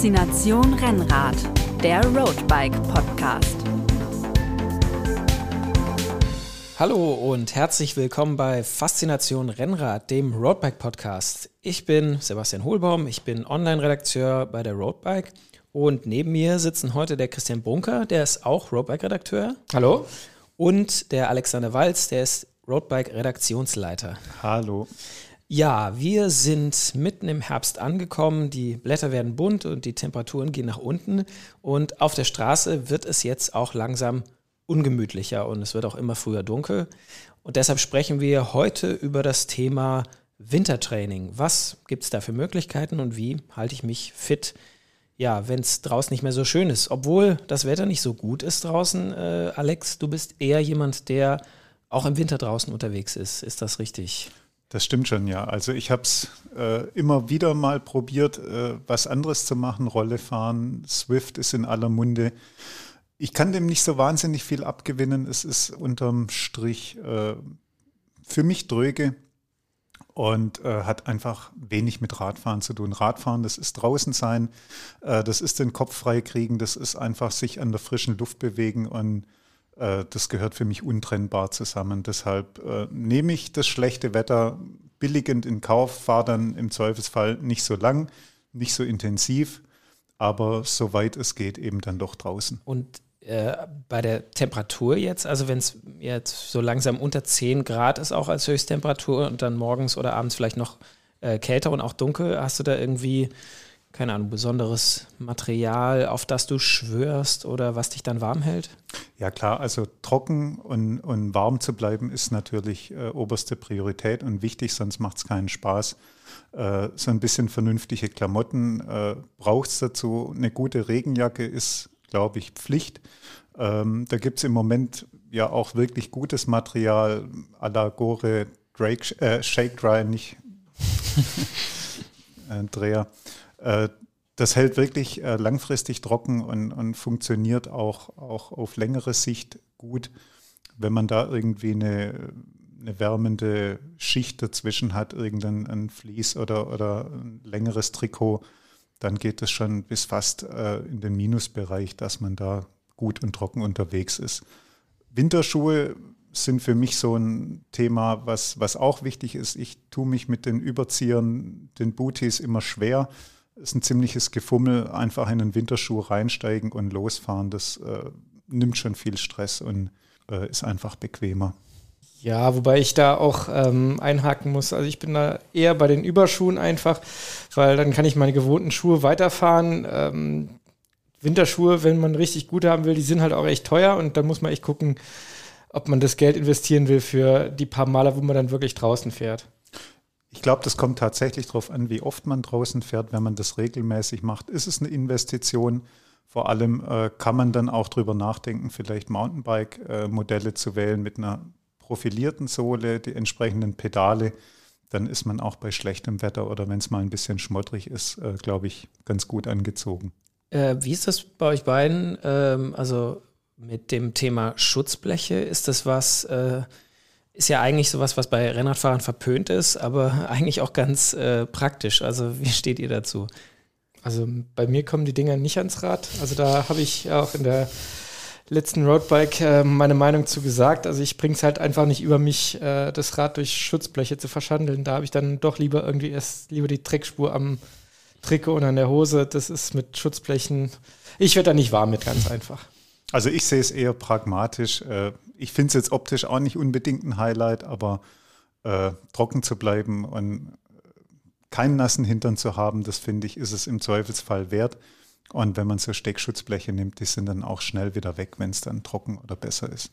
Faszination Rennrad, der Roadbike Podcast. Hallo und herzlich willkommen bei Faszination Rennrad, dem Roadbike Podcast. Ich bin Sebastian Hohlbaum, ich bin Online-Redakteur bei der Roadbike und neben mir sitzen heute der Christian Bunker, der ist auch Roadbike-Redakteur. Hallo. Und der Alexander Walz, der ist Roadbike-Redaktionsleiter. Hallo. Ja, wir sind mitten im Herbst angekommen. Die Blätter werden bunt und die Temperaturen gehen nach unten. Und auf der Straße wird es jetzt auch langsam ungemütlicher und es wird auch immer früher dunkel. Und deshalb sprechen wir heute über das Thema Wintertraining. Was gibt es da für Möglichkeiten und wie halte ich mich fit, ja, wenn es draußen nicht mehr so schön ist? Obwohl das Wetter nicht so gut ist draußen. Äh, Alex, du bist eher jemand, der auch im Winter draußen unterwegs ist. Ist das richtig? Das stimmt schon, ja. Also ich habe es äh, immer wieder mal probiert, äh, was anderes zu machen. Rolle fahren, Swift ist in aller Munde. Ich kann dem nicht so wahnsinnig viel abgewinnen. Es ist unterm Strich äh, für mich dröge und äh, hat einfach wenig mit Radfahren zu tun. Radfahren, das ist draußen sein, äh, das ist den Kopf frei kriegen, das ist einfach sich an der frischen Luft bewegen und das gehört für mich untrennbar zusammen. Deshalb äh, nehme ich das schlechte Wetter billigend in Kauf, fahre dann im Zweifelsfall nicht so lang, nicht so intensiv, aber soweit es geht eben dann doch draußen. Und äh, bei der Temperatur jetzt, also wenn es jetzt so langsam unter 10 Grad ist, auch als Höchsttemperatur und dann morgens oder abends vielleicht noch äh, kälter und auch dunkel, hast du da irgendwie keine Ahnung, besonderes Material, auf das du schwörst oder was dich dann warm hält? Ja klar, also trocken und, und warm zu bleiben ist natürlich äh, oberste Priorität und wichtig, sonst macht es keinen Spaß. Äh, so ein bisschen vernünftige Klamotten äh, braucht es dazu. Eine gute Regenjacke ist, glaube ich, Pflicht. Ähm, da gibt es im Moment ja auch wirklich gutes Material, à la Gore Drake, äh, Shake Dry, nicht Dreher. Äh, das hält wirklich äh, langfristig trocken und, und funktioniert auch, auch auf längere Sicht gut. Wenn man da irgendwie eine, eine wärmende Schicht dazwischen hat, irgendein ein Vlies oder, oder ein längeres Trikot, dann geht es schon bis fast äh, in den Minusbereich, dass man da gut und trocken unterwegs ist. Winterschuhe sind für mich so ein Thema, was, was auch wichtig ist. Ich tue mich mit den Überziehern, den Booties immer schwer ist ein ziemliches Gefummel, einfach in einen Winterschuh reinsteigen und losfahren. Das äh, nimmt schon viel Stress und äh, ist einfach bequemer. Ja, wobei ich da auch ähm, einhaken muss. Also ich bin da eher bei den Überschuhen einfach, weil dann kann ich meine gewohnten Schuhe weiterfahren. Ähm, Winterschuhe, wenn man richtig gut haben will, die sind halt auch echt teuer und dann muss man echt gucken, ob man das Geld investieren will für die paar Male, wo man dann wirklich draußen fährt. Ich glaube, das kommt tatsächlich darauf an, wie oft man draußen fährt. Wenn man das regelmäßig macht, ist es eine Investition. Vor allem äh, kann man dann auch drüber nachdenken, vielleicht Mountainbike-Modelle zu wählen mit einer profilierten Sohle, die entsprechenden Pedale. Dann ist man auch bei schlechtem Wetter oder wenn es mal ein bisschen schmottrig ist, äh, glaube ich, ganz gut angezogen. Äh, wie ist das bei euch beiden? Ähm, also mit dem Thema Schutzbleche, ist das was äh, ist ja eigentlich sowas, was bei Rennradfahrern verpönt ist, aber eigentlich auch ganz äh, praktisch. Also wie steht ihr dazu? Also bei mir kommen die Dinger nicht ans Rad. Also da habe ich auch in der letzten Roadbike äh, meine Meinung zu gesagt. Also ich bringe es halt einfach nicht über mich, äh, das Rad durch Schutzbleche zu verschandeln. Da habe ich dann doch lieber irgendwie erst lieber die Trickspur am Trikot und an der Hose. Das ist mit Schutzblechen. Ich werde da nicht warm mit, ganz einfach. Also ich sehe es eher pragmatisch. Äh, ich finde es jetzt optisch auch nicht unbedingt ein Highlight, aber äh, trocken zu bleiben und keinen nassen Hintern zu haben, das finde ich, ist es im Zweifelsfall wert. Und wenn man so Steckschutzbleche nimmt, die sind dann auch schnell wieder weg, wenn es dann trocken oder besser ist.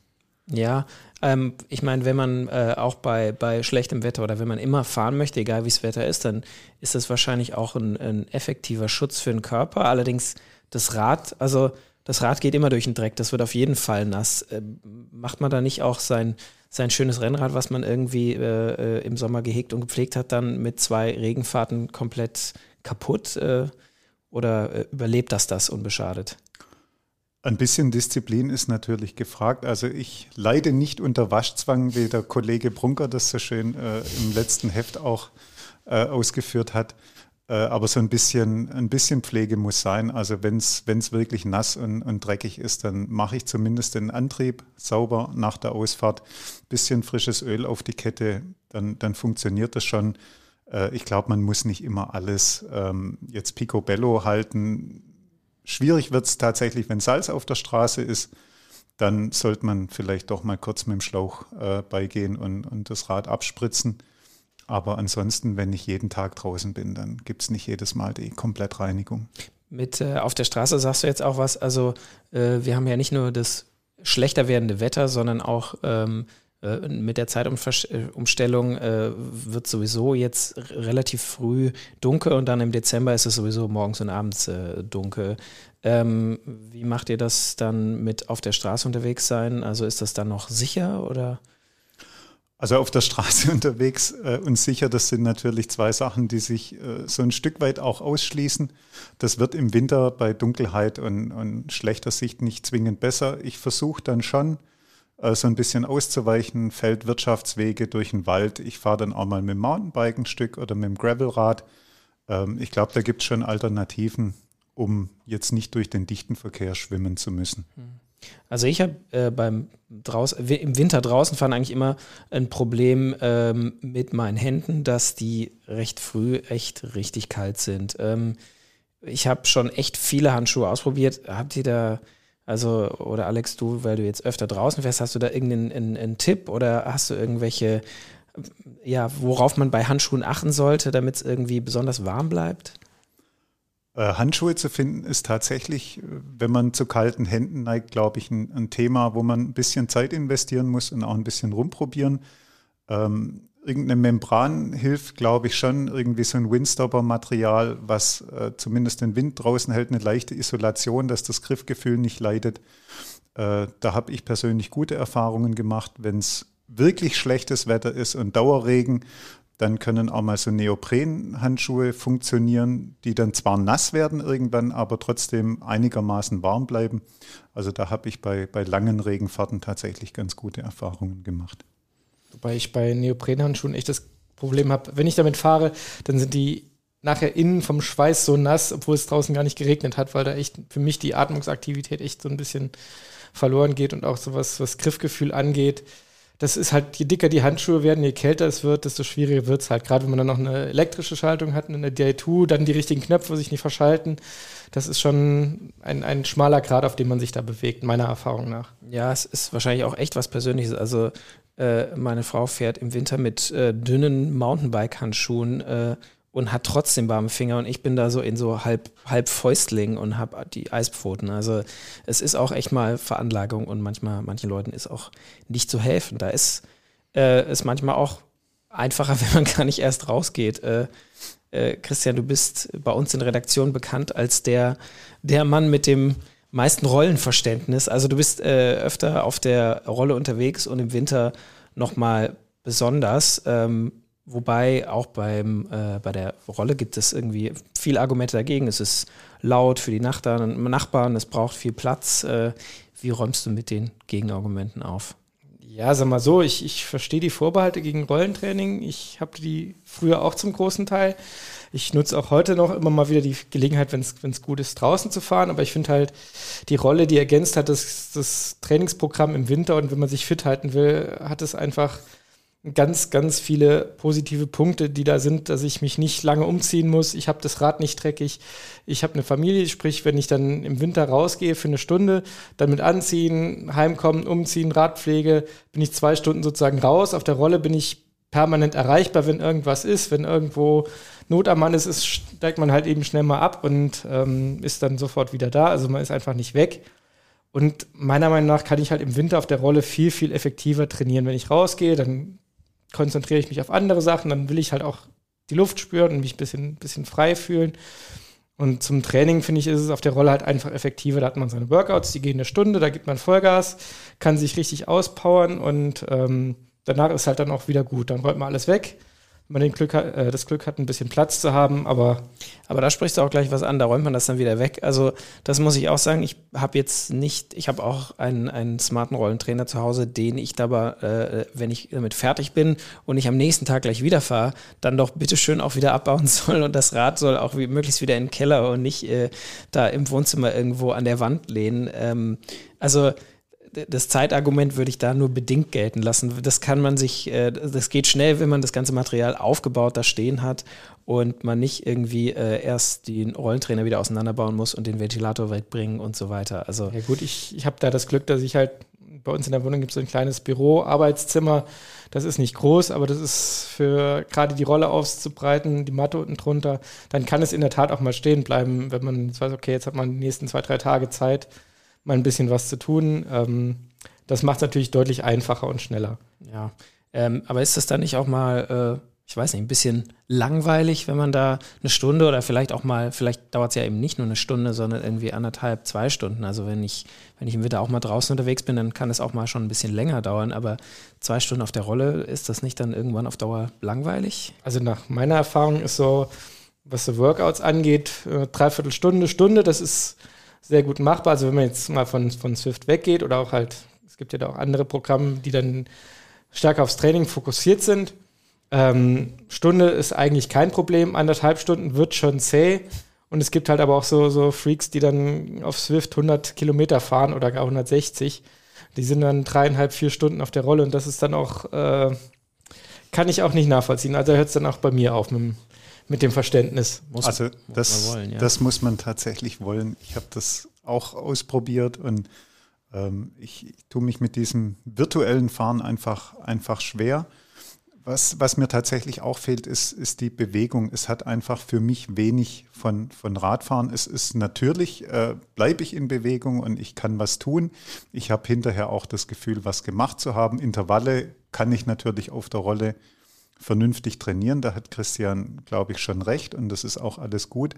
Ja, ähm, ich meine, wenn man äh, auch bei, bei schlechtem Wetter oder wenn man immer fahren möchte, egal wie das Wetter ist, dann ist das wahrscheinlich auch ein, ein effektiver Schutz für den Körper. Allerdings das Rad, also das Rad geht immer durch den Dreck, das wird auf jeden Fall nass. Äh, macht man da nicht auch sein, sein schönes Rennrad, was man irgendwie äh, äh, im Sommer gehegt und gepflegt hat, dann mit zwei Regenfahrten komplett kaputt? Äh, oder äh, überlebt das das unbeschadet? Ein bisschen Disziplin ist natürlich gefragt. Also ich leide nicht unter Waschzwang, wie der Kollege Brunker das so schön äh, im letzten Heft auch ausgeführt hat. Äh, aber so ein bisschen, ein bisschen Pflege muss sein. Also wenn es wirklich nass und, und dreckig ist, dann mache ich zumindest den Antrieb sauber nach der Ausfahrt. Bisschen frisches Öl auf die Kette, dann, dann funktioniert das schon. Äh, ich glaube, man muss nicht immer alles ähm, jetzt picobello halten. Schwierig wird es tatsächlich, wenn Salz auf der Straße ist. Dann sollte man vielleicht doch mal kurz mit dem Schlauch äh, beigehen und, und das Rad abspritzen. Aber ansonsten, wenn ich jeden Tag draußen bin, dann gibt es nicht jedes Mal die Komplettreinigung. Mit äh, auf der Straße sagst du jetzt auch was. Also äh, wir haben ja nicht nur das schlechter werdende Wetter, sondern auch ähm, äh, mit der Zeitumstellung äh, wird sowieso jetzt relativ früh dunkel und dann im Dezember ist es sowieso morgens und abends äh, dunkel. Ähm, wie macht ihr das dann mit auf der Straße unterwegs sein? Also ist das dann noch sicher oder? Also auf der Straße unterwegs äh, und sicher, das sind natürlich zwei Sachen, die sich äh, so ein Stück weit auch ausschließen. Das wird im Winter bei Dunkelheit und, und schlechter Sicht nicht zwingend besser. Ich versuche dann schon, äh, so ein bisschen auszuweichen, Feldwirtschaftswege durch den Wald. Ich fahre dann auch mal mit dem Mountainbike ein Stück oder mit dem Gravelrad. Ähm, ich glaube, da gibt es schon Alternativen, um jetzt nicht durch den dichten Verkehr schwimmen zu müssen. Hm. Also ich habe äh, beim draußen, im Winter draußen fahren eigentlich immer ein Problem ähm, mit meinen Händen, dass die recht früh echt richtig kalt sind. Ähm, ich habe schon echt viele Handschuhe ausprobiert. Habt ihr da, also, oder Alex, du, weil du jetzt öfter draußen fährst, hast du da irgendeinen einen, einen Tipp oder hast du irgendwelche, ja, worauf man bei Handschuhen achten sollte, damit es irgendwie besonders warm bleibt? Äh, Handschuhe zu finden ist tatsächlich, äh, wenn man zu kalten Händen neigt, glaube ich, ein, ein, Thema, wo man ein bisschen Zeit investieren muss und auch ein bisschen rumprobieren. Ähm, irgendeine Membran hilft, glaube ich, schon. Irgendwie so ein Windstopper-Material, was äh, zumindest den Wind draußen hält, eine leichte Isolation, dass das Griffgefühl nicht leidet. Äh, da habe ich persönlich gute Erfahrungen gemacht. Wenn es wirklich schlechtes Wetter ist und Dauerregen, dann können auch mal so Neoprenhandschuhe funktionieren, die dann zwar nass werden irgendwann, aber trotzdem einigermaßen warm bleiben. Also da habe ich bei, bei langen Regenfahrten tatsächlich ganz gute Erfahrungen gemacht. Wobei ich bei Neoprenhandschuhen echt das Problem habe, wenn ich damit fahre, dann sind die nachher innen vom Schweiß so nass, obwohl es draußen gar nicht geregnet hat, weil da echt für mich die Atmungsaktivität echt so ein bisschen verloren geht und auch so was, was Griffgefühl angeht das ist halt, je dicker die Handschuhe werden, je kälter es wird, desto schwieriger wird es halt. Gerade wenn man dann noch eine elektrische Schaltung hat, eine DI2, dann die richtigen Knöpfe sich nicht verschalten. Das ist schon ein, ein schmaler Grad, auf dem man sich da bewegt, meiner Erfahrung nach. Ja, es ist wahrscheinlich auch echt was Persönliches. Also äh, meine Frau fährt im Winter mit äh, dünnen Mountainbike-Handschuhen äh, und hat trotzdem warme Finger und ich bin da so in so halb, halb Fäustling und habe die Eispfoten. Also es ist auch echt mal Veranlagung und manchmal, manchen Leuten ist auch nicht zu helfen. Da ist äh, es manchmal auch einfacher, wenn man gar nicht erst rausgeht. Äh, äh, Christian, du bist bei uns in Redaktion bekannt als der, der Mann mit dem meisten Rollenverständnis. Also du bist äh, öfter auf der Rolle unterwegs und im Winter nochmal besonders. Ähm, Wobei auch beim, äh, bei der Rolle gibt es irgendwie viele Argumente dagegen. Es ist laut für die Nachbarn, Nachbarn es braucht viel Platz. Äh, wie räumst du mit den Gegenargumenten auf? Ja, sag mal so, ich, ich verstehe die Vorbehalte gegen Rollentraining. Ich habe die früher auch zum großen Teil. Ich nutze auch heute noch immer mal wieder die Gelegenheit, wenn es gut ist, draußen zu fahren. Aber ich finde halt, die Rolle, die ergänzt hat, das, das Trainingsprogramm im Winter und wenn man sich fit halten will, hat es einfach ganz, ganz viele positive Punkte, die da sind, dass ich mich nicht lange umziehen muss. Ich habe das Rad nicht dreckig. Ich habe eine Familie, sprich, wenn ich dann im Winter rausgehe für eine Stunde, dann mit anziehen, heimkommen, umziehen, Radpflege, bin ich zwei Stunden sozusagen raus. Auf der Rolle bin ich permanent erreichbar, wenn irgendwas ist, wenn irgendwo Not am Mann ist, ist steigt man halt eben schnell mal ab und ähm, ist dann sofort wieder da. Also man ist einfach nicht weg. Und meiner Meinung nach kann ich halt im Winter auf der Rolle viel, viel effektiver trainieren. Wenn ich rausgehe, dann konzentriere ich mich auf andere Sachen, dann will ich halt auch die Luft spüren und mich ein bisschen, bisschen frei fühlen. Und zum Training, finde ich, ist es auf der Rolle halt einfach effektiver. Da hat man seine Workouts, die gehen eine Stunde, da gibt man Vollgas, kann sich richtig auspowern und ähm, danach ist halt dann auch wieder gut. Dann räumt man alles weg, man den Glück, äh, das Glück hat, ein bisschen Platz zu haben, aber. Aber da sprichst du auch gleich was an, da räumt man das dann wieder weg. Also, das muss ich auch sagen. Ich habe jetzt nicht, ich habe auch einen, einen smarten Rollentrainer zu Hause, den ich dabei, äh, wenn ich damit fertig bin und ich am nächsten Tag gleich wieder fahre, dann doch bitteschön auch wieder abbauen soll und das Rad soll auch wie, möglichst wieder in den Keller und nicht äh, da im Wohnzimmer irgendwo an der Wand lehnen. Ähm, also, das Zeitargument würde ich da nur bedingt gelten lassen. Das kann man sich, äh, das geht schnell, wenn man das ganze Material aufgebaut da stehen hat und man nicht irgendwie äh, erst den Rollentrainer wieder auseinanderbauen muss und den Ventilator wegbringen und so weiter. Also ja gut, ich, ich habe da das Glück, dass ich halt bei uns in der Wohnung gibt es so ein kleines Büro, Arbeitszimmer. Das ist nicht groß, aber das ist für gerade die Rolle auszubreiten, die Matte unten drunter. Dann kann es in der Tat auch mal stehen bleiben, wenn man jetzt weiß, okay, jetzt hat man die nächsten zwei, drei Tage Zeit mal ein bisschen was zu tun. Ähm, das macht es natürlich deutlich einfacher und schneller. Ja, ähm, aber ist das dann nicht auch mal, äh, ich weiß nicht, ein bisschen langweilig, wenn man da eine Stunde oder vielleicht auch mal, vielleicht dauert es ja eben nicht nur eine Stunde, sondern irgendwie anderthalb, zwei Stunden. Also wenn ich, wenn ich im Winter auch mal draußen unterwegs bin, dann kann es auch mal schon ein bisschen länger dauern, aber zwei Stunden auf der Rolle, ist das nicht dann irgendwann auf Dauer langweilig? Also nach meiner Erfahrung ist so, was so Workouts angeht, äh, dreiviertel Stunde, Stunde, das ist sehr gut machbar. Also wenn man jetzt mal von, von Swift weggeht oder auch halt, es gibt ja da auch andere Programme, die dann stärker aufs Training fokussiert sind. Ähm, Stunde ist eigentlich kein Problem, anderthalb Stunden wird schon zäh. Und es gibt halt aber auch so, so Freaks, die dann auf Swift 100 Kilometer fahren oder gar 160. Die sind dann dreieinhalb, vier Stunden auf der Rolle und das ist dann auch, äh, kann ich auch nicht nachvollziehen. Also hört es dann auch bei mir auf mit dem mit dem Verständnis. Muss, also das, muss wollen, ja. das muss man tatsächlich wollen. Ich habe das auch ausprobiert und ähm, ich, ich tue mich mit diesem virtuellen Fahren einfach, einfach schwer. Was, was mir tatsächlich auch fehlt, ist, ist die Bewegung. Es hat einfach für mich wenig von, von Radfahren. Es ist natürlich, äh, bleibe ich in Bewegung und ich kann was tun. Ich habe hinterher auch das Gefühl, was gemacht zu haben. Intervalle kann ich natürlich auf der Rolle vernünftig trainieren. Da hat Christian, glaube ich, schon recht und das ist auch alles gut.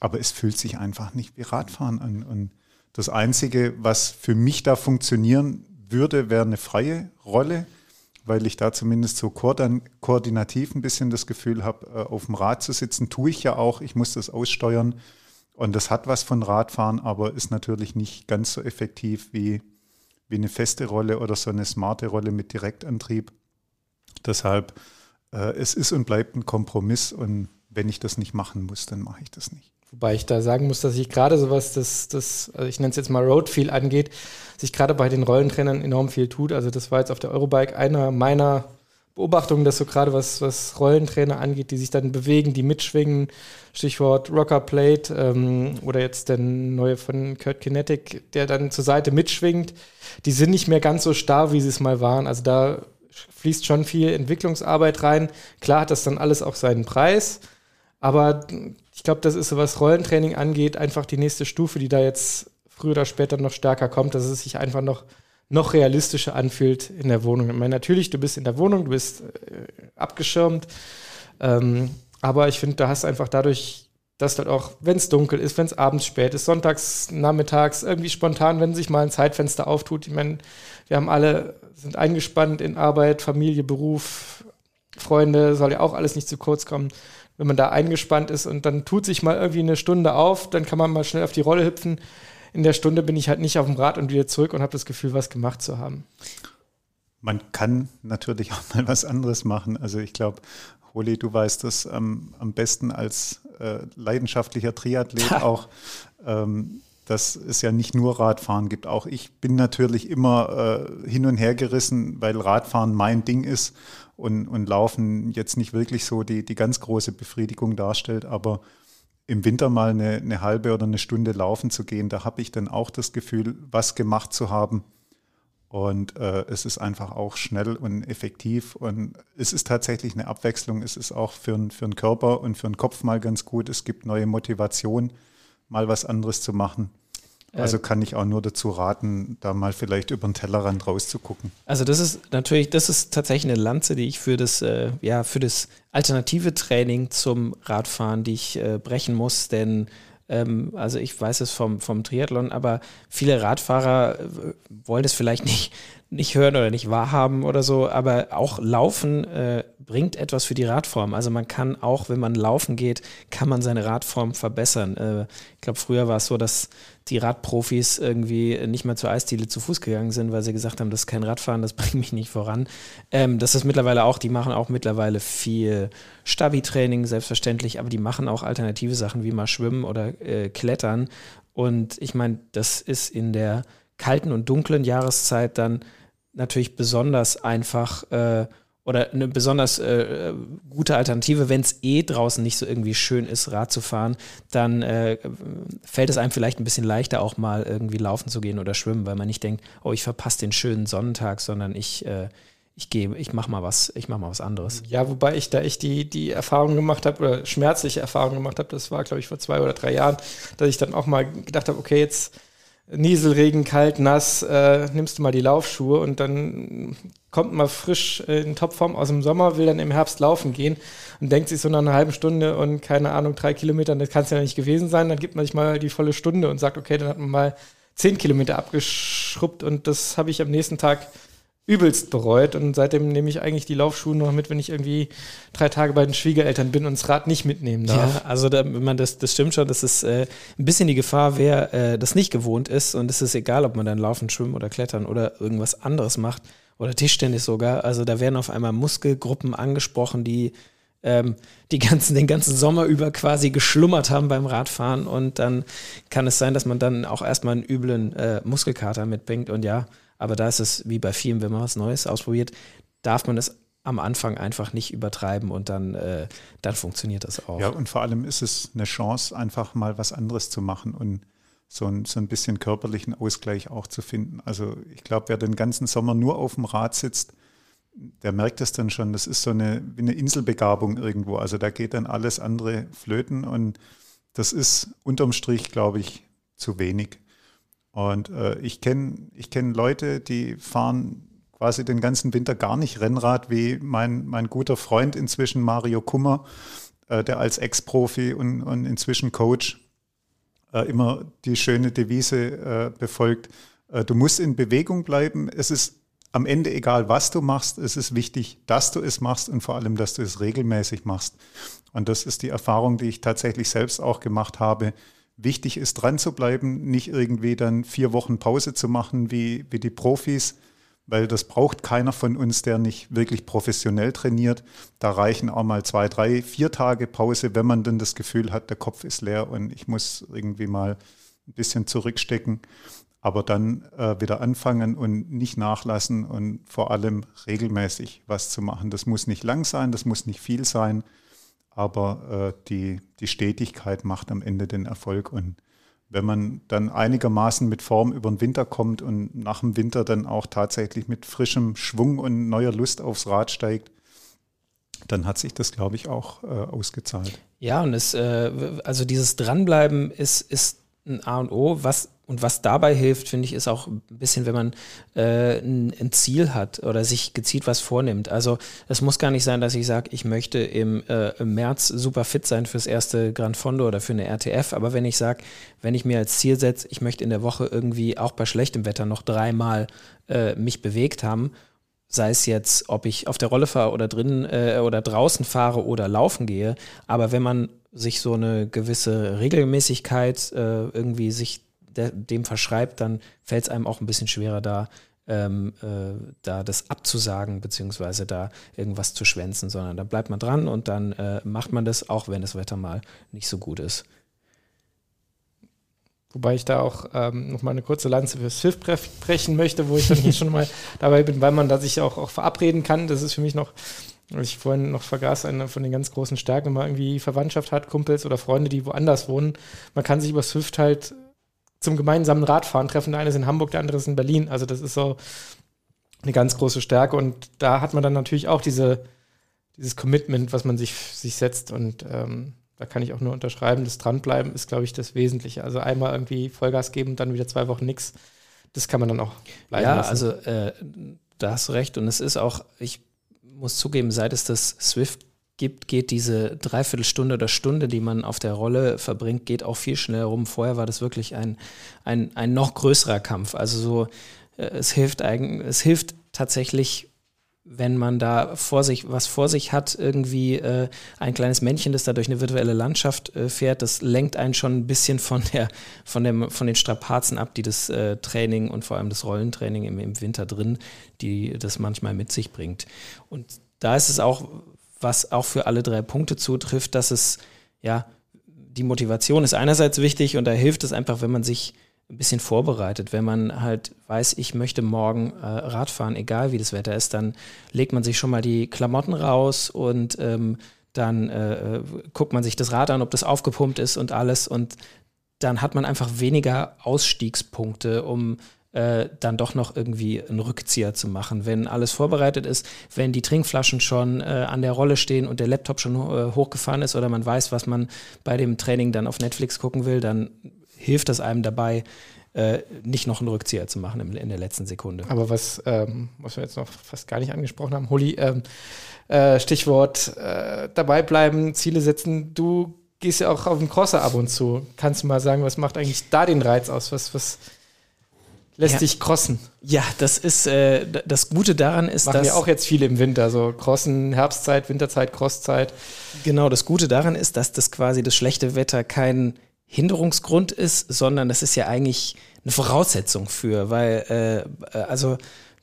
Aber es fühlt sich einfach nicht wie Radfahren an. Und das Einzige, was für mich da funktionieren würde, wäre eine freie Rolle, weil ich da zumindest so koordinativ ein bisschen das Gefühl habe, äh, auf dem Rad zu sitzen. Tue ich ja auch. Ich muss das aussteuern. Und das hat was von Radfahren, aber ist natürlich nicht ganz so effektiv wie, wie eine feste Rolle oder so eine smarte Rolle mit Direktantrieb. Deshalb es ist und bleibt ein Kompromiss und wenn ich das nicht machen muss, dann mache ich das nicht. Wobei ich da sagen muss, dass ich gerade sowas, das, das, also ich nenne es jetzt mal Roadfeel angeht, sich gerade bei den Rollentrainern enorm viel tut. Also das war jetzt auf der Eurobike einer meiner Beobachtungen, dass so gerade was, was Rollentrainer angeht, die sich dann bewegen, die mitschwingen, Stichwort Rocker Plate ähm, oder jetzt der neue von Kurt Kinetic, der dann zur Seite mitschwingt, die sind nicht mehr ganz so starr, wie sie es mal waren. Also da fließt schon viel Entwicklungsarbeit rein. Klar hat das dann alles auch seinen Preis, aber ich glaube, das ist so, was Rollentraining angeht, einfach die nächste Stufe, die da jetzt früher oder später noch stärker kommt, dass es sich einfach noch, noch realistischer anfühlt in der Wohnung. Ich meine, natürlich, du bist in der Wohnung, du bist äh, abgeschirmt, ähm, aber ich finde, da hast einfach dadurch, dass dort auch, wenn es dunkel ist, wenn es abends spät ist, sonntags, nachmittags, irgendwie spontan, wenn sich mal ein Zeitfenster auftut. Ich meine, wir haben alle sind eingespannt in Arbeit, Familie, Beruf, Freunde, soll ja auch alles nicht zu kurz kommen. Wenn man da eingespannt ist und dann tut sich mal irgendwie eine Stunde auf, dann kann man mal schnell auf die Rolle hüpfen. In der Stunde bin ich halt nicht auf dem Rad und wieder zurück und habe das Gefühl, was gemacht zu haben. Man kann natürlich auch mal was anderes machen. Also ich glaube, Holi, du weißt das ähm, am besten als äh, leidenschaftlicher Triathlet auch. Ähm, dass es ja nicht nur Radfahren gibt. Auch ich bin natürlich immer äh, hin und her gerissen, weil Radfahren mein Ding ist und, und Laufen jetzt nicht wirklich so die, die ganz große Befriedigung darstellt. Aber im Winter mal eine, eine halbe oder eine Stunde laufen zu gehen, da habe ich dann auch das Gefühl, was gemacht zu haben. Und äh, es ist einfach auch schnell und effektiv. Und es ist tatsächlich eine Abwechslung. Es ist auch für, für den Körper und für den Kopf mal ganz gut. Es gibt neue Motivation mal was anderes zu machen. Also kann ich auch nur dazu raten, da mal vielleicht über den Tellerrand rauszugucken. Also das ist natürlich, das ist tatsächlich eine Lanze, die ich für das, äh, ja, für das alternative Training zum Radfahren, die ich äh, brechen muss, denn ähm, also ich weiß es vom, vom Triathlon, aber viele Radfahrer äh, wollen es vielleicht nicht, nicht hören oder nicht wahrhaben oder so, aber auch Laufen äh, bringt etwas für die Radform. Also man kann auch, wenn man laufen geht, kann man seine Radform verbessern. Äh, ich glaube, früher war es so, dass die Radprofis irgendwie nicht mehr zur Eisdiele zu Fuß gegangen sind, weil sie gesagt haben, das ist kein Radfahren, das bringt mich nicht voran. Ähm, das ist mittlerweile auch, die machen auch mittlerweile viel Stabi-Training, selbstverständlich, aber die machen auch alternative Sachen wie mal Schwimmen oder äh, Klettern. Und ich meine, das ist in der kalten und dunklen Jahreszeit dann natürlich besonders einfach äh, oder eine besonders äh, gute Alternative, wenn es eh draußen nicht so irgendwie schön ist, Rad zu fahren, dann äh, fällt es einem vielleicht ein bisschen leichter, auch mal irgendwie laufen zu gehen oder schwimmen, weil man nicht denkt, oh, ich verpasse den schönen Sonnentag, sondern ich, äh, ich gehe, ich mache mal was, ich mache mal was anderes. Ja, wobei ich da echt die, die Erfahrung gemacht habe oder schmerzliche Erfahrung gemacht habe, das war, glaube ich, vor zwei oder drei Jahren, dass ich dann auch mal gedacht habe, okay, jetzt Nieselregen, kalt, nass, äh, nimmst du mal die Laufschuhe und dann kommt man frisch in Topform aus dem Sommer, will dann im Herbst laufen gehen und denkt sich so nach einer halben Stunde und keine Ahnung, drei Kilometer, das kann es ja nicht gewesen sein. Dann gibt man sich mal die volle Stunde und sagt, okay, dann hat man mal zehn Kilometer abgeschrubbt und das habe ich am nächsten Tag übelst bereut. Und seitdem nehme ich eigentlich die Laufschuhe noch mit, wenn ich irgendwie drei Tage bei den Schwiegereltern bin und das Rad nicht mitnehmen darf. Ja, also da, man das, das stimmt schon, das ist äh, ein bisschen die Gefahr, wer äh, das nicht gewohnt ist. Und es ist egal, ob man dann laufen, schwimmen oder klettern oder irgendwas anderes macht oder Tischtennis sogar, also da werden auf einmal Muskelgruppen angesprochen, die ähm, die ganzen, den ganzen Sommer über quasi geschlummert haben beim Radfahren. Und dann kann es sein, dass man dann auch erstmal einen üblen äh, Muskelkater mitbringt. Und ja, aber da ist es wie bei vielen, wenn man was Neues ausprobiert, darf man es am Anfang einfach nicht übertreiben und dann, äh, dann funktioniert das auch. Ja, und vor allem ist es eine Chance, einfach mal was anderes zu machen und so ein, so ein bisschen körperlichen Ausgleich auch zu finden. Also ich glaube, wer den ganzen Sommer nur auf dem Rad sitzt, der merkt das dann schon. Das ist so eine, wie eine Inselbegabung irgendwo. Also da geht dann alles andere flöten und das ist unterm Strich, glaube ich, zu wenig. Und äh, ich kenne ich kenn Leute, die fahren quasi den ganzen Winter gar nicht Rennrad, wie mein, mein guter Freund inzwischen Mario Kummer, äh, der als Ex-Profi und, und inzwischen Coach äh, immer die schöne Devise äh, befolgt. Äh, du musst in Bewegung bleiben. Es ist am Ende egal, was du machst. Es ist wichtig, dass du es machst und vor allem, dass du es regelmäßig machst. Und das ist die Erfahrung, die ich tatsächlich selbst auch gemacht habe wichtig ist, dran zu bleiben, nicht irgendwie dann vier Wochen Pause zu machen wie, wie die Profis, weil das braucht keiner von uns, der nicht wirklich professionell trainiert. Da reichen auch mal zwei, drei, vier Tage Pause, wenn man dann das Gefühl hat, der Kopf ist leer und ich muss irgendwie mal ein bisschen zurückstecken. Aber dann äh, wieder anfangen und nicht nachlassen und vor allem regelmäßig was zu machen. Das muss nicht lang sein, das muss nicht viel sein aber äh, die, die Stetigkeit macht am Ende den Erfolg. Und wenn man dann einigermaßen mit Form über den Winter kommt und nach dem Winter dann auch tatsächlich mit frischem Schwung und neuer Lust aufs Rad steigt, dann hat sich das, glaube ich, auch äh, ausgezahlt. Ja, und es, äh, also dieses Dranbleiben ist, ist ein A und O. Was und was dabei hilft, finde ich, ist auch ein bisschen, wenn man äh, ein, Ziel hat oder sich gezielt was vornimmt. Also es muss gar nicht sein, dass ich sage, ich möchte im, äh, im März super fit sein fürs erste Grand Fondo oder für eine RTF. Aber wenn ich sage, wenn ich mir als Ziel setze, ich möchte in der Woche irgendwie auch bei schlechtem Wetter noch dreimal äh, mich bewegt haben, sei es jetzt, ob ich auf der Rolle fahre oder drinnen äh, oder draußen fahre oder laufen gehe. Aber wenn man sich so eine gewisse Regelmäßigkeit äh, irgendwie sich de dem verschreibt, dann fällt es einem auch ein bisschen schwerer da, ähm, äh, da das abzusagen, beziehungsweise da irgendwas zu schwänzen, sondern da bleibt man dran und dann äh, macht man das, auch wenn das Wetter mal nicht so gut ist. Wobei ich da auch ähm, noch mal eine kurze Lanze für Swift brechen möchte, wo ich dann hier schon mal dabei bin, weil man da sich auch, auch verabreden kann. Das ist für mich noch, was ich vorhin noch vergaß, eine von den ganz großen Stärken, wenn man irgendwie Verwandtschaft hat, Kumpels oder Freunde, die woanders wohnen. Man kann sich über Swift halt zum gemeinsamen Radfahren treffen. Der eine ist in Hamburg, der andere ist in Berlin. Also das ist so eine ganz große Stärke. Und da hat man dann natürlich auch diese, dieses Commitment, was man sich, sich setzt. Und ähm, da kann ich auch nur unterschreiben, das Dranbleiben ist, glaube ich, das Wesentliche. Also einmal irgendwie Vollgas geben, dann wieder zwei Wochen nichts. Das kann man dann auch bleiben Ja, lassen. also äh, da hast du recht. Und es ist auch, ich muss zugeben, seit es das Swift gibt, geht diese Dreiviertelstunde oder Stunde, die man auf der Rolle verbringt, geht auch viel schneller rum. Vorher war das wirklich ein, ein, ein noch größerer Kampf. Also so, äh, es hilft eigentlich, es hilft tatsächlich wenn man da vor sich, was vor sich hat, irgendwie äh, ein kleines Männchen, das da durch eine virtuelle Landschaft äh, fährt, das lenkt einen schon ein bisschen von der, von dem, von den Strapazen ab, die das äh, Training und vor allem das Rollentraining im, im Winter drin, die das manchmal mit sich bringt. Und da ist es auch, was auch für alle drei Punkte zutrifft, dass es, ja, die Motivation ist einerseits wichtig und da hilft es einfach, wenn man sich ein bisschen vorbereitet. Wenn man halt weiß, ich möchte morgen äh, Radfahren, egal wie das Wetter ist, dann legt man sich schon mal die Klamotten raus und ähm, dann äh, guckt man sich das Rad an, ob das aufgepumpt ist und alles. Und dann hat man einfach weniger Ausstiegspunkte, um äh, dann doch noch irgendwie einen Rückzieher zu machen. Wenn alles vorbereitet ist, wenn die Trinkflaschen schon äh, an der Rolle stehen und der Laptop schon äh, hochgefahren ist oder man weiß, was man bei dem Training dann auf Netflix gucken will, dann hilft das einem dabei, äh, nicht noch einen Rückzieher zu machen in, der letzten Sekunde. Aber was, ähm, was wir jetzt noch fast gar nicht angesprochen haben, Holly, ähm, äh, Stichwort äh, dabei bleiben, Ziele setzen. Du gehst ja auch auf den Crosser ab und zu. Kannst du mal sagen, was macht eigentlich da den Reiz aus? Was, was lässt ja. dich crossen? Ja, das ist äh, das Gute daran ist, Machen dass wir auch jetzt viele im Winter, so Crossen, Herbstzeit, Winterzeit, Crosszeit. Genau, das Gute daran ist, dass das quasi das schlechte Wetter kein Hinderungsgrund ist, sondern das ist ja eigentlich eine Voraussetzung für, weil äh, äh, also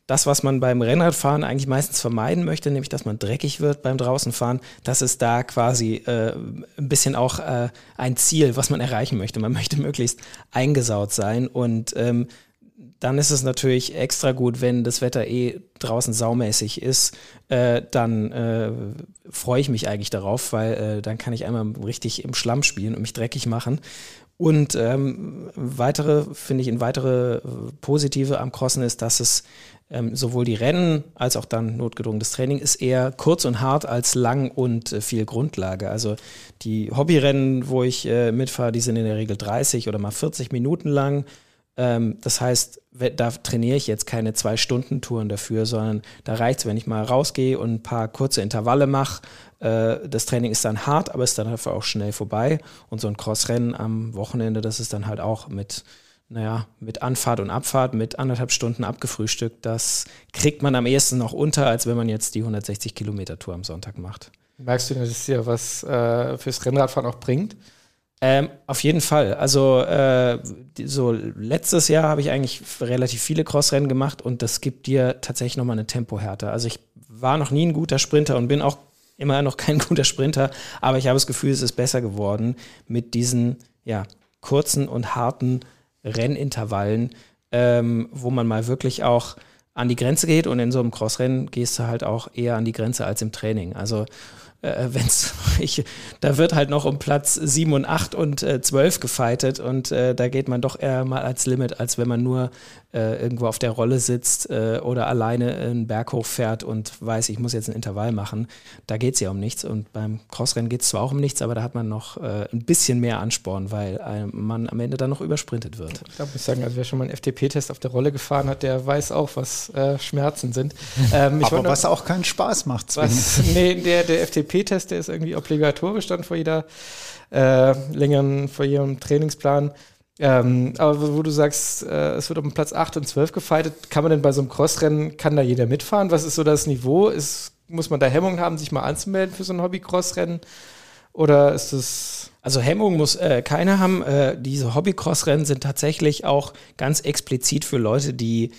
das, was man beim Rennradfahren eigentlich meistens vermeiden möchte, nämlich dass man dreckig wird beim Draußenfahren, das ist da quasi äh, ein bisschen auch äh, ein Ziel, was man erreichen möchte. Man möchte möglichst eingesaut sein und ähm, dann ist es natürlich extra gut, wenn das Wetter eh draußen saumäßig ist. Äh, dann äh, freue ich mich eigentlich darauf, weil äh, dann kann ich einmal richtig im Schlamm spielen und mich dreckig machen. Und ähm, weitere, finde ich, ein weitere äh, Positive am Crossen ist, dass es ähm, sowohl die Rennen als auch dann notgedrungenes Training ist eher kurz und hart als lang und äh, viel Grundlage. Also die Hobbyrennen, wo ich äh, mitfahre, die sind in der Regel 30 oder mal 40 Minuten lang. Ähm, das heißt, da trainiere ich jetzt keine Zwei-Stunden-Touren dafür, sondern da reicht es, wenn ich mal rausgehe und ein paar kurze Intervalle mache. Äh, das Training ist dann hart, aber ist dann dafür auch schnell vorbei. Und so ein Crossrennen am Wochenende, das ist dann halt auch mit, naja, mit Anfahrt und Abfahrt, mit anderthalb Stunden abgefrühstückt. Das kriegt man am ehesten noch unter, als wenn man jetzt die 160 Kilometer Tour am Sonntag macht. Merkst du, dass es dir was äh, fürs Rennradfahren auch bringt? Ähm, auf jeden Fall. Also äh, so letztes Jahr habe ich eigentlich relativ viele Crossrennen gemacht und das gibt dir tatsächlich nochmal eine Tempohärte. Also ich war noch nie ein guter Sprinter und bin auch immer noch kein guter Sprinter, aber ich habe das Gefühl, es ist besser geworden mit diesen ja, kurzen und harten Rennintervallen, ähm, wo man mal wirklich auch an die Grenze geht und in so einem Crossrennen gehst du halt auch eher an die Grenze als im Training. Also äh, wenn's, ich, da wird halt noch um Platz 7 und 8 und äh, 12 gefightet und äh, da geht man doch eher mal als Limit, als wenn man nur äh, irgendwo auf der Rolle sitzt äh, oder alleine einen Berg hochfährt und weiß, ich muss jetzt ein Intervall machen. Da geht es ja um nichts und beim Crossrennen geht es zwar auch um nichts, aber da hat man noch äh, ein bisschen mehr Ansporn, weil man am Ende dann noch übersprintet wird. Da muss ich sagen, also wer schon mal einen FTP-Test auf der Rolle gefahren hat, der weiß auch, was Schmerzen sind. Ähm, aber was auch keinen Spaß macht. Was, nee, der, der FTP FTP-Test, der ist irgendwie obligatorisch dann vor jeder äh, längeren, vor jedem Trainingsplan. Ähm, aber wo du sagst, äh, es wird um Platz 8 und 12 gefightet, kann man denn bei so einem Crossrennen, kann da jeder mitfahren? Was ist so das Niveau? Ist, muss man da Hemmungen haben, sich mal anzumelden für so ein Hobby-Crossrennen? Oder ist es. Also Hemmung muss äh, keiner haben. Äh, diese Hobby-Cross-Rennen sind tatsächlich auch ganz explizit für Leute, die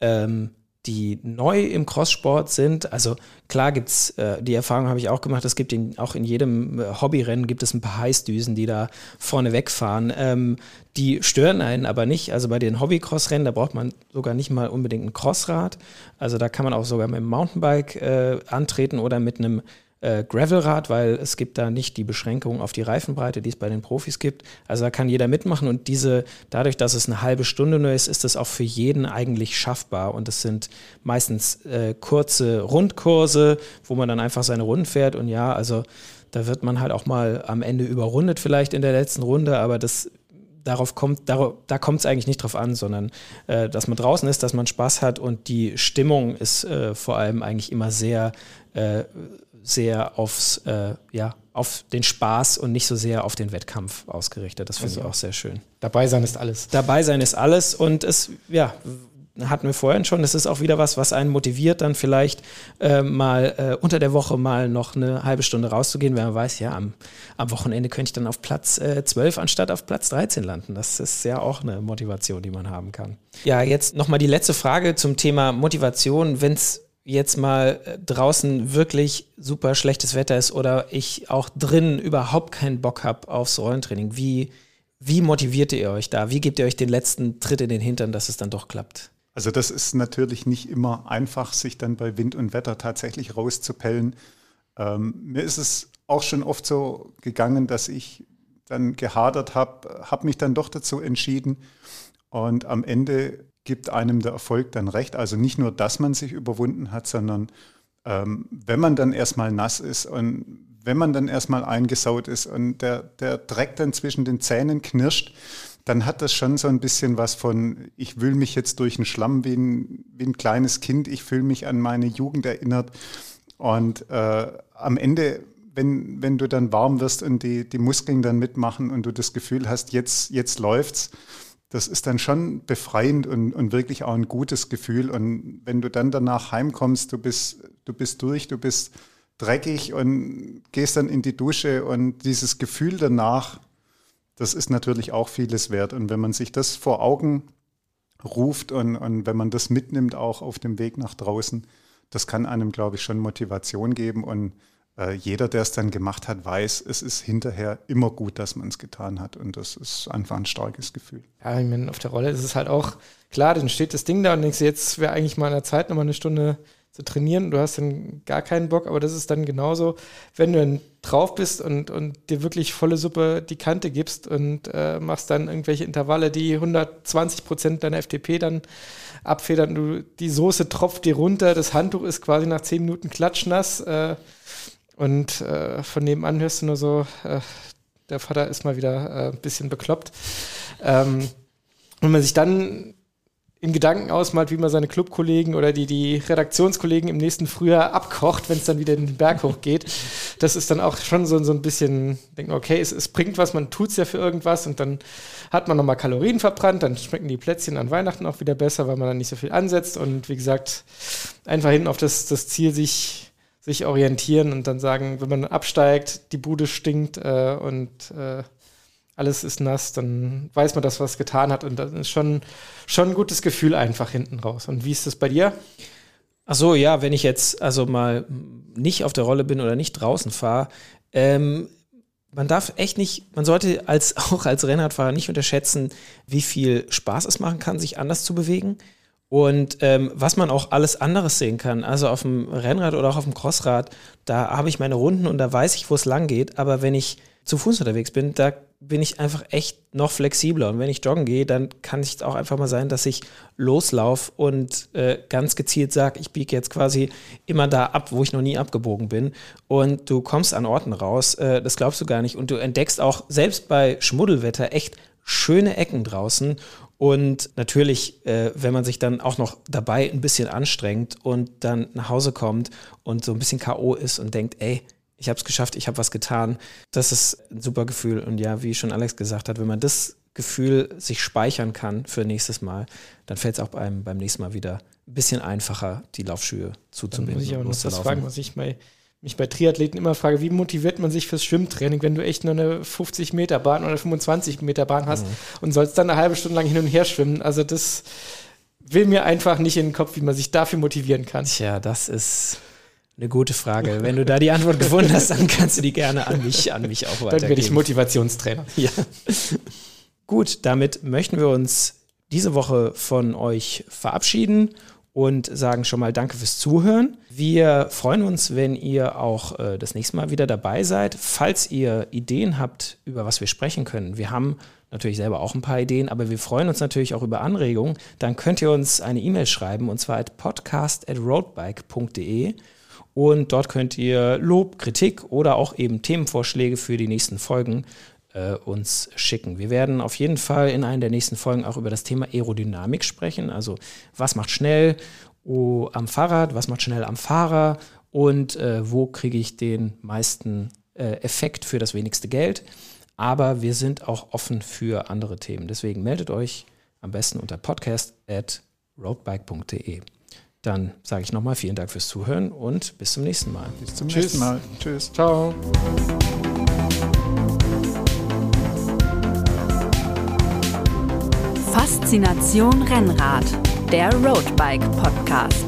ähm, die neu im Crosssport sind. Also klar gibt es, äh, die Erfahrung habe ich auch gemacht, es gibt in, auch in jedem äh, Hobbyrennen gibt es ein paar Heißdüsen, die da vorne wegfahren. Ähm, die stören einen aber nicht. Also bei den Hobbycross-Rennen, da braucht man sogar nicht mal unbedingt ein Crossrad. Also da kann man auch sogar mit dem Mountainbike äh, antreten oder mit einem äh, Gravelrad, weil es gibt da nicht die Beschränkung auf die Reifenbreite, die es bei den Profis gibt. Also da kann jeder mitmachen und diese, dadurch, dass es eine halbe Stunde nur ist, ist das auch für jeden eigentlich schaffbar. Und es sind meistens äh, kurze Rundkurse, wo man dann einfach seine Runden fährt. Und ja, also da wird man halt auch mal am Ende überrundet, vielleicht in der letzten Runde, aber das darauf kommt, darauf, da kommt es eigentlich nicht drauf an, sondern äh, dass man draußen ist, dass man Spaß hat und die Stimmung ist äh, vor allem eigentlich immer sehr äh, sehr aufs, äh, ja, auf den Spaß und nicht so sehr auf den Wettkampf ausgerichtet. Das finde also, ich auch sehr schön. Dabei sein ist alles. Dabei sein ist alles und es, ja, hatten wir vorhin schon, das ist auch wieder was, was einen motiviert, dann vielleicht äh, mal äh, unter der Woche mal noch eine halbe Stunde rauszugehen, wenn man weiß, ja, am, am Wochenende könnte ich dann auf Platz äh, 12 anstatt auf Platz 13 landen. Das ist ja auch eine Motivation, die man haben kann. Ja, jetzt nochmal die letzte Frage zum Thema Motivation. Wenn es jetzt mal äh, draußen wirklich super schlechtes Wetter ist oder ich auch drin überhaupt keinen Bock habe aufs Rollentraining, wie, wie motiviert ihr euch da? Wie gebt ihr euch den letzten Tritt in den Hintern, dass es dann doch klappt? Also das ist natürlich nicht immer einfach, sich dann bei Wind und Wetter tatsächlich rauszupellen. Ähm, mir ist es auch schon oft so gegangen, dass ich dann gehadert habe, habe mich dann doch dazu entschieden und am Ende gibt einem der Erfolg dann recht. Also nicht nur, dass man sich überwunden hat, sondern ähm, wenn man dann erstmal nass ist und wenn man dann erstmal eingesaut ist und der, der Dreck dann zwischen den Zähnen knirscht, dann hat das schon so ein bisschen was von, ich wühle mich jetzt durch den Schlamm wie ein, wie ein kleines Kind, ich fühle mich an meine Jugend erinnert. Und äh, am Ende, wenn, wenn du dann warm wirst und die, die Muskeln dann mitmachen und du das Gefühl hast, jetzt, jetzt läuft's, das ist dann schon befreiend und, und wirklich auch ein gutes Gefühl. Und wenn du dann danach heimkommst, du bist, du bist durch, du bist dreckig und gehst dann in die Dusche und dieses Gefühl danach, das ist natürlich auch vieles wert. Und wenn man sich das vor Augen ruft und, und wenn man das mitnimmt auch auf dem Weg nach draußen, das kann einem, glaube ich, schon Motivation geben und äh, jeder, der es dann gemacht hat, weiß, es ist hinterher immer gut, dass man es getan hat. Und das ist einfach ein starkes Gefühl. Ja, ich meine, auf der Rolle ist es halt auch klar, dann steht das Ding da und denkst, jetzt wäre eigentlich mal in der Zeit, nochmal eine Stunde zu trainieren. Du hast dann gar keinen Bock, aber das ist dann genauso, wenn du dann drauf bist und, und dir wirklich volle Suppe die Kante gibst und äh, machst dann irgendwelche Intervalle, die 120 Prozent deiner FTP dann abfedern. Du, die Soße tropft dir runter, das Handtuch ist quasi nach 10 Minuten klatschnass. Äh, und äh, von nebenan hörst du nur so, äh, der Vater ist mal wieder äh, ein bisschen bekloppt. Ähm, wenn man sich dann in Gedanken ausmalt, wie man seine Clubkollegen oder die, die Redaktionskollegen im nächsten Frühjahr abkocht, wenn es dann wieder in den Berg hochgeht. Das ist dann auch schon so, so ein bisschen, denken, okay, es, es bringt was, man tut es ja für irgendwas und dann hat man nochmal Kalorien verbrannt, dann schmecken die Plätzchen an Weihnachten auch wieder besser, weil man dann nicht so viel ansetzt und wie gesagt, einfach hin auf das, das Ziel sich sich orientieren und dann sagen, wenn man absteigt, die Bude stinkt äh, und äh, alles ist nass, dann weiß man, dass was getan hat und das ist schon, schon ein gutes Gefühl einfach hinten raus. Und wie ist das bei dir? Ach so, ja, wenn ich jetzt also mal nicht auf der Rolle bin oder nicht draußen fahre, ähm, man darf echt nicht, man sollte als, auch als Rennradfahrer nicht unterschätzen, wie viel Spaß es machen kann, sich anders zu bewegen. Und ähm, was man auch alles anderes sehen kann, also auf dem Rennrad oder auch auf dem Crossrad, da habe ich meine Runden und da weiß ich, wo es lang geht. Aber wenn ich zu Fuß unterwegs bin, da bin ich einfach echt noch flexibler. Und wenn ich joggen gehe, dann kann es auch einfach mal sein, dass ich loslaufe und äh, ganz gezielt sage, ich biege jetzt quasi immer da ab, wo ich noch nie abgebogen bin. Und du kommst an Orten raus, äh, das glaubst du gar nicht. Und du entdeckst auch selbst bei Schmuddelwetter echt schöne Ecken draußen und natürlich, äh, wenn man sich dann auch noch dabei ein bisschen anstrengt und dann nach Hause kommt und so ein bisschen K.O. ist und denkt, ey, ich habe es geschafft, ich habe was getan, das ist ein super Gefühl. Und ja, wie schon Alex gesagt hat, wenn man das Gefühl sich speichern kann für nächstes Mal, dann fällt es auch beim, beim nächsten Mal wieder ein bisschen einfacher, die Laufschuhe zuzubinden. Dann muss ich auch noch was fragen, was ich mal mich bei Triathleten immer frage, wie motiviert man sich fürs Schwimmtraining, wenn du echt nur eine 50 Meter Bahn oder 25 Meter Bahn hast mhm. und sollst dann eine halbe Stunde lang hin und her schwimmen. Also das will mir einfach nicht in den Kopf, wie man sich dafür motivieren kann. Tja, das ist eine gute Frage. Wenn du da die Antwort gefunden hast, dann kannst du die gerne an mich, an mich auch weitergeben. Dann werde ich Motivationstrainer. Ja. Gut, damit möchten wir uns diese Woche von euch verabschieden und sagen schon mal Danke fürs Zuhören. Wir freuen uns, wenn ihr auch äh, das nächste Mal wieder dabei seid. Falls ihr Ideen habt, über was wir sprechen können, wir haben natürlich selber auch ein paar Ideen, aber wir freuen uns natürlich auch über Anregungen. Dann könnt ihr uns eine E-Mail schreiben und zwar at podcast@roadbike.de und dort könnt ihr Lob, Kritik oder auch eben Themenvorschläge für die nächsten Folgen äh, uns schicken. Wir werden auf jeden Fall in einer der nächsten Folgen auch über das Thema Aerodynamik sprechen. Also was macht schnell oh, am Fahrrad, was macht schnell am Fahrer und äh, wo kriege ich den meisten äh, Effekt für das wenigste Geld. Aber wir sind auch offen für andere Themen. Deswegen meldet euch am besten unter podcast at roadbike.de. Dann sage ich nochmal vielen Dank fürs Zuhören und bis zum nächsten Mal. Bis zum Tschüss. nächsten Mal. Tschüss. Ciao. Faszination Rennrad, der Roadbike Podcast.